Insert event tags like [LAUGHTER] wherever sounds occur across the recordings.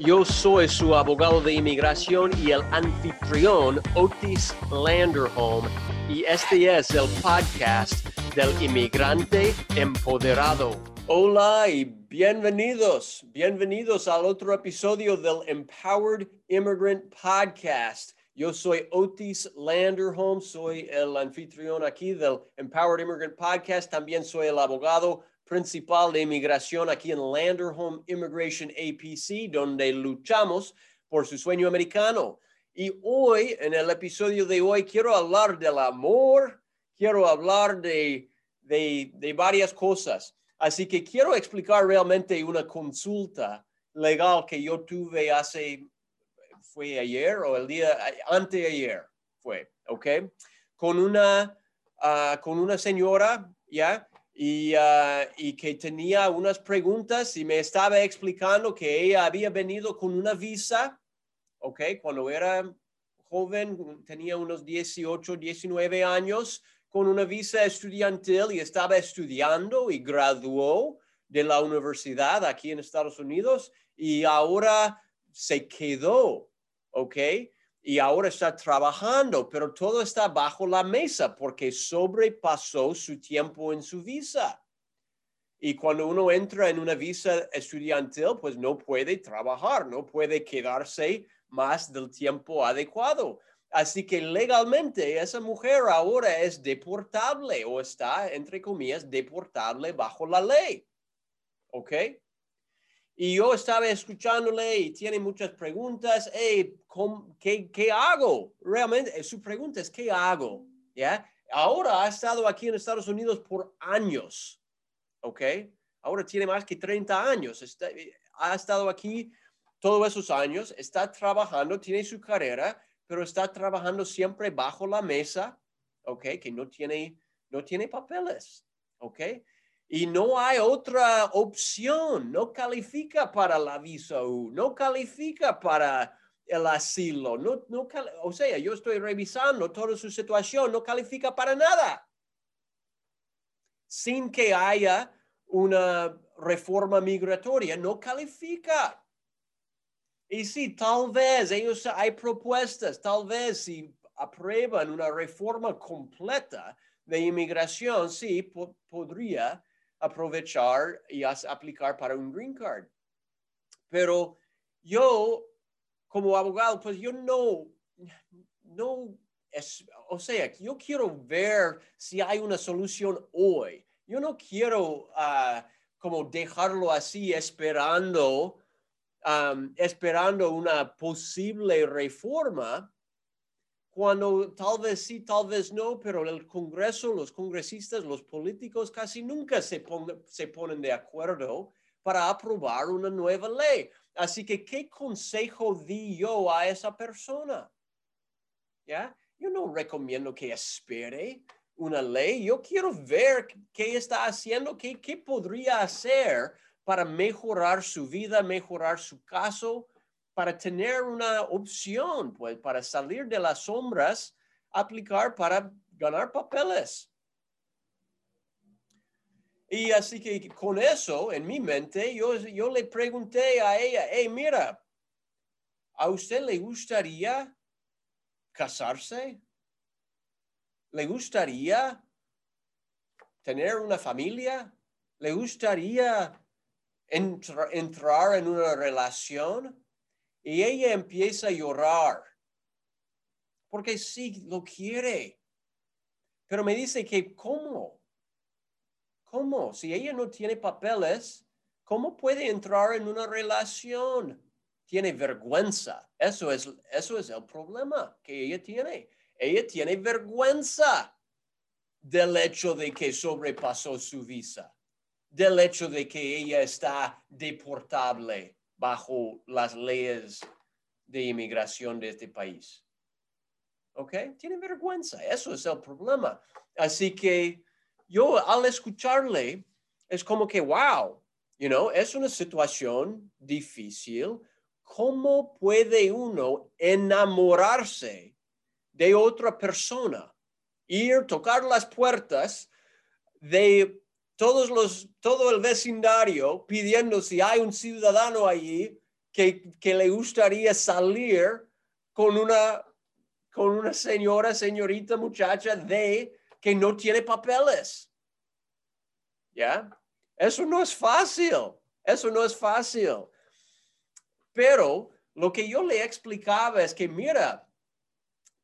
Yo soy su abogado de inmigración y el anfitrión Otis Landerholm y este es el podcast del inmigrante empoderado. Hola y bienvenidos, bienvenidos al otro episodio del Empowered Immigrant Podcast. Yo soy Otis Landerholm, soy el anfitrión aquí del Empowered Immigrant Podcast, también soy el abogado principal de inmigración aquí en Landerholm Immigration APC, donde luchamos por su sueño americano. Y hoy, en el episodio de hoy, quiero hablar del amor, quiero hablar de, de, varias cosas. Así que quiero explicar realmente una consulta legal que yo tuve hace, fue ayer o el día anteayer, fue, ¿ok? Con una, uh, con una señora, ¿ya? Y, uh, y, que tenía unas preguntas y me estaba explicando que ella había venido con una visa, ¿ok? Cuando era joven, tenía unos 18, 19 años, con una visa estudiantil y estaba estudiando y graduó de la universidad aquí en Estados Unidos y ahora se quedó, ¿ok? Y ahora está trabajando, pero todo está bajo la mesa porque sobrepasó su tiempo en su visa. Y cuando uno entra en una visa estudiantil, pues no puede trabajar, no puede quedarse más del tiempo adecuado. Así que legalmente esa mujer ahora es deportable o está, entre comillas, deportable bajo la ley. ¿Ok? Y yo estaba escuchándole y tiene muchas preguntas. Hey, qué, qué, hago? Realmente, eh, su pregunta es, ¿qué hago? ¿Ya? Ahora ha estado aquí en Estados Unidos por años. ¿Ok? Ahora tiene más que 30 años. Eh, ha estado aquí todos esos años. Está trabajando, tiene su carrera, pero está trabajando siempre bajo la mesa. ¿Ok? Que no tiene, no tiene papeles. ¿Ok? Y no hay otra opción, no califica para la visa U, no califica para el asilo, no, no, o sea, yo estoy revisando toda su situación, no califica para nada, sin que haya una reforma migratoria, no califica. Y sí, tal vez ellos hay propuestas, tal vez si aprueban una reforma completa de inmigración, sí, podría aprovechar y aplicar para un green card. Pero yo, como abogado, pues yo no, no, es, o sea, yo quiero ver si hay una solución hoy. Yo no quiero uh, como dejarlo así esperando, esperando una posible reforma cuando tal vez sí, tal vez no, pero el Congreso, los congresistas, los políticos casi nunca se, se ponen de acuerdo para aprobar una nueva ley. Así que, ¿qué consejo di yo a esa persona? ¿Ya? Yo no recomiendo que espere una ley. Yo quiero ver qué está haciendo, qué, qué podría hacer para mejorar su vida, mejorar su caso, para tener una opción, pues para salir de las sombras, aplicar para ganar papeles. Y así que con eso en mi mente, yo, yo le pregunté a ella, hey, mira, ¿a usted le gustaría casarse? ¿Le gustaría tener una familia? ¿Le gustaría entrar en una relación? Y ella empieza a llorar, porque sí lo quiere. Pero me dice que, ¿cómo? ¿Cómo? Si ella no tiene papeles, ¿cómo puede entrar en una relación? Tiene vergüenza. Eso es, eso es el problema que ella tiene. Ella tiene vergüenza del hecho de que sobrepasó su visa, del hecho de que ella está deportable bajo las leyes de inmigración de este país. ¿Ok? Tienen vergüenza. Eso es el problema. Así que yo al escucharle, es como que, wow, you know, es una situación difícil. ¿Cómo puede uno enamorarse de otra persona? Ir, tocar las puertas de todos los, todo el vecindario pidiendo si hay un ciudadano allí que, que le gustaría salir con una, con una señora, señorita, muchacha de que no tiene papeles. ¿Ya? Eso no es fácil. Eso no es fácil. Pero lo que yo le explicaba es que, mira,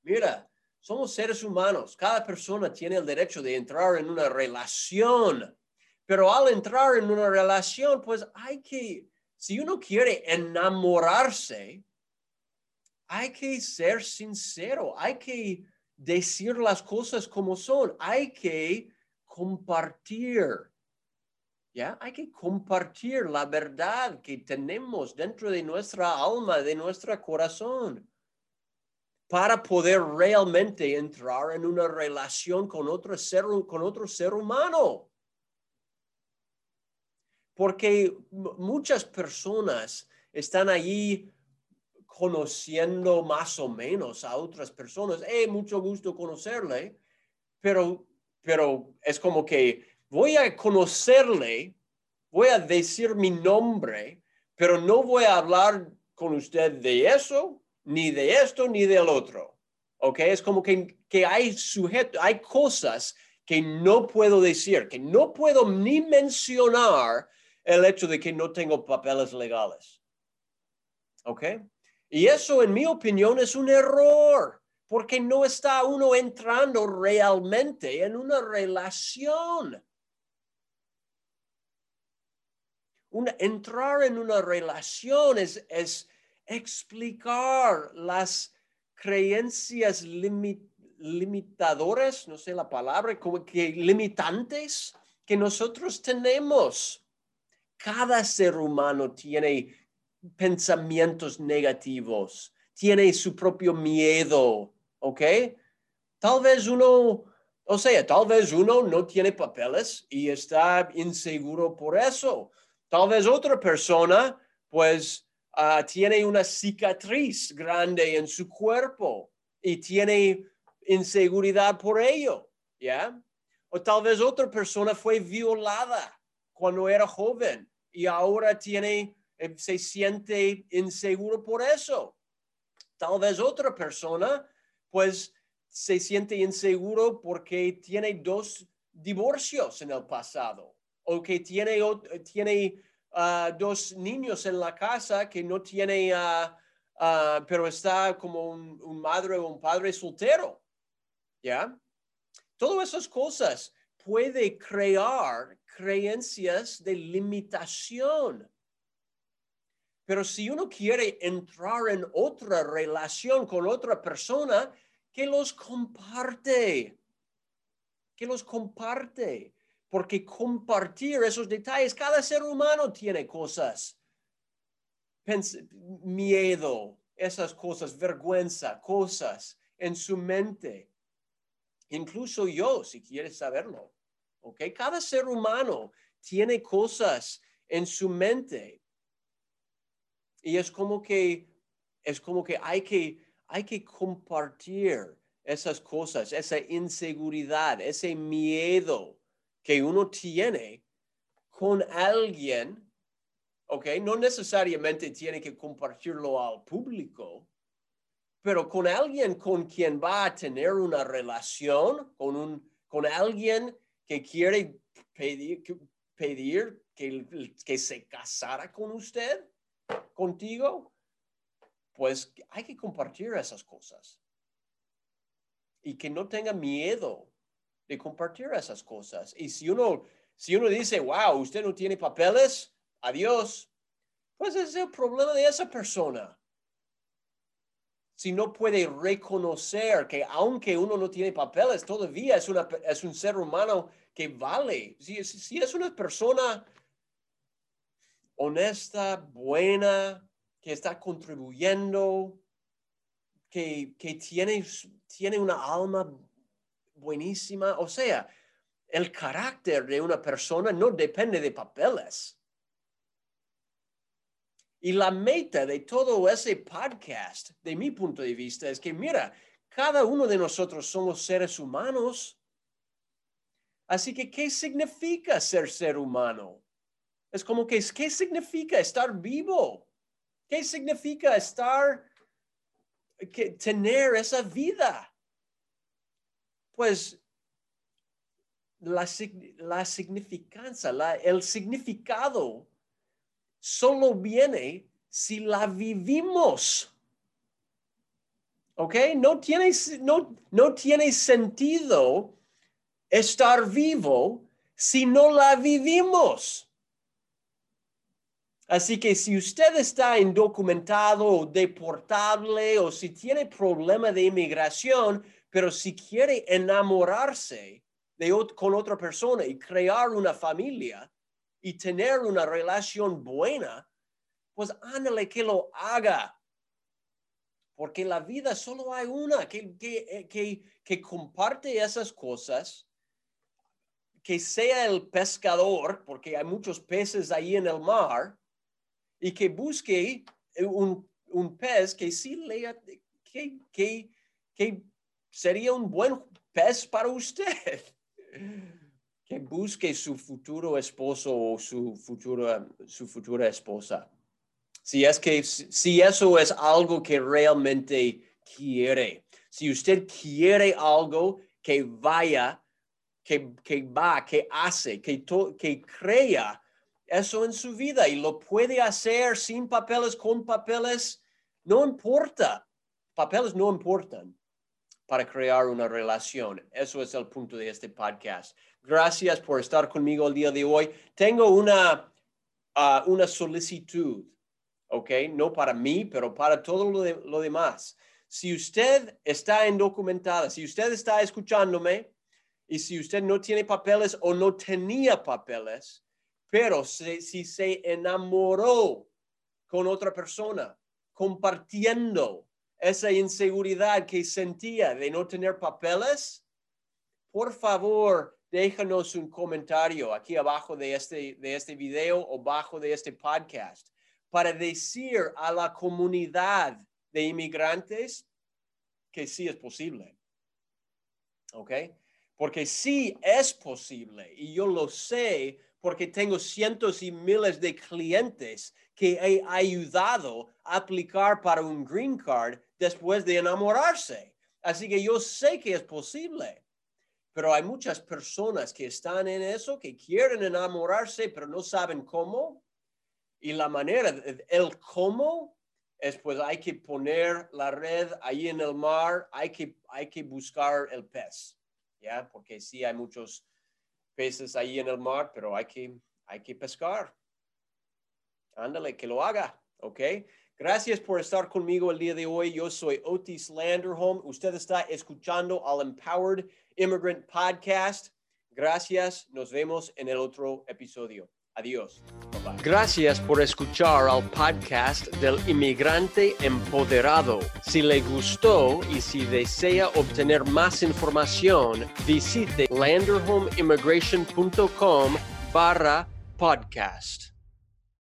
mira, somos seres humanos. Cada persona tiene el derecho de entrar en una relación. Pero al entrar en una relación, pues hay que, si uno quiere enamorarse, hay que ser sincero, hay que decir las cosas como son, hay que compartir. ¿Ya? Hay que compartir la verdad que tenemos dentro de nuestra alma, de nuestro corazón, para poder realmente entrar en una relación con otro ser, con otro ser humano. Porque muchas personas están allí conociendo más o menos a otras personas. Eh, mucho gusto conocerle, pero, pero es como que voy a conocerle, voy a decir mi nombre, pero no voy a hablar con usted de eso, ni de esto, ni del otro. ¿Ok? Es como que, que hay sujeto, hay cosas que no puedo decir, que no puedo ni mencionar el hecho de que no tengo papeles legales. ¿Ok? Y eso, en mi opinión, es un error, porque no está uno entrando realmente en una relación. entrar en una relación es, explicar las creencias limitadoras, no sé la palabra, como que limitantes que nosotros tenemos. Cada ser humano tiene pensamientos negativos, tiene su propio miedo, ¿ok? Tal vez uno, o sea, tal vez uno no tiene papeles y está inseguro por eso. Tal vez otra persona, pues, ah, tiene una cicatriz grande en su cuerpo y tiene inseguridad por ello, ¿ya? O tal vez otra persona fue violada cuando era joven y ahora tiene eh, se siente inseguro por eso. Tal vez otra persona, pues, se siente inseguro porque tiene dos divorcios en el pasado o que tiene, tiene ah, dos niños en la casa que no tiene, uh, pero está como un, un, madre o un padre soltero. ¿Ya? Todas esas cosas puede crear creencias de limitación. Pero si uno quiere entrar en otra relación con otra persona, que los comparte, que los comparte, porque compartir esos detalles, cada ser humano tiene cosas, miedo, esas cosas, vergüenza, cosas en su mente. Incluso yo, si quieres saberlo, ¿ok? Cada ser humano tiene cosas en su mente y es como que, es como que hay que, hay que compartir esas cosas, esa inseguridad, ese miedo que uno tiene con alguien, ¿ok? No necesariamente tiene que compartirlo al público, pero con alguien con quien va a tener una relación, con, un, con alguien que quiere pedir, pedir que, que se casara con usted contigo, pues hay que compartir esas cosas. Y que no tenga miedo de compartir esas cosas. Y si uno, si uno dice, wow, usted no tiene papeles, adiós, pues es el problema de esa persona. Si no puede reconocer que aunque uno no tiene papeles, todavía es, una, es un ser humano que vale. Si, si es una persona honesta, buena, que está contribuyendo, que, que tiene tiene una alma buenísima. O sea, el carácter de una persona no depende de papeles. Y la meta de todo ese podcast, de mi punto de vista, es que, mira, cada uno de nosotros somos seres humanos. Así que, ¿qué significa ser ser humano? Es como que, ¿qué significa estar vivo? ¿Qué significa estar, que, tener esa vida? Pues la, la significancia, la, el significado solo viene si la vivimos. ¿Ok? No tiene, no, no tiene sentido estar vivo si no la vivimos. Así que si usted está indocumentado o deportable o si tiene problema de inmigración, pero si quiere enamorarse de, con otra persona y crear una familia y tener una relación buena, pues ándale que lo haga. Porque la vida solo hay una que, que, que, que comparte esas cosas, que sea el pescador, porque hay muchos peces ahí en el mar, y que busque un, un pez que sí lea, que, que, que sería un buen pez para usted. [LAUGHS] Que busque su futuro esposo o su futura, su futura esposa. Si es que, si eso es algo que realmente quiere. Si usted quiere algo que vaya, que, que va, que hace, que, que crea eso en su vida y lo puede hacer sin papeles, con papeles, no importa. Papeles no importan para crear una relación. Eso es el punto de este podcast. Gracias por estar conmigo el día de hoy. Tengo una, ah, una solicitud, ¿ok? No para mí, pero para todo lo, lo demás. Si usted está indocumentada, si usted está escuchándome y si usted no tiene papeles o no tenía papeles, pero si, se enamoró con otra persona, compartiendo esa inseguridad que sentía de no tener papeles, por favor, déjanos un comentario aquí abajo de este, de este video o abajo de este podcast para decir a la comunidad de inmigrantes que sí es posible. ¿Ok? Porque sí es posible y yo lo sé porque tengo cientos y miles de clientes que he ayudado a aplicar para un green card después de enamorarse. Así que yo sé que es posible. Pero hay muchas personas que están en eso, que quieren enamorarse, pero no saben cómo. Y la manera, el cómo, es pues hay que poner la red ahí en el mar, hay que, hay que buscar el pez, ¿ya? Porque sí hay muchos peces ahí en el mar, pero hay que, hay que pescar. Ándale, que lo haga, ¿ok? Gracias por estar conmigo el día de hoy. Yo soy Otis Landerholm. Usted está escuchando al Empowered Immigrant Podcast. Gracias. Nos vemos en el otro episodio. Adiós. Gracias por escuchar al podcast del inmigrante empoderado. Si le gustó y si desea obtener más información, visite landerhomeimmigration.com barra podcast.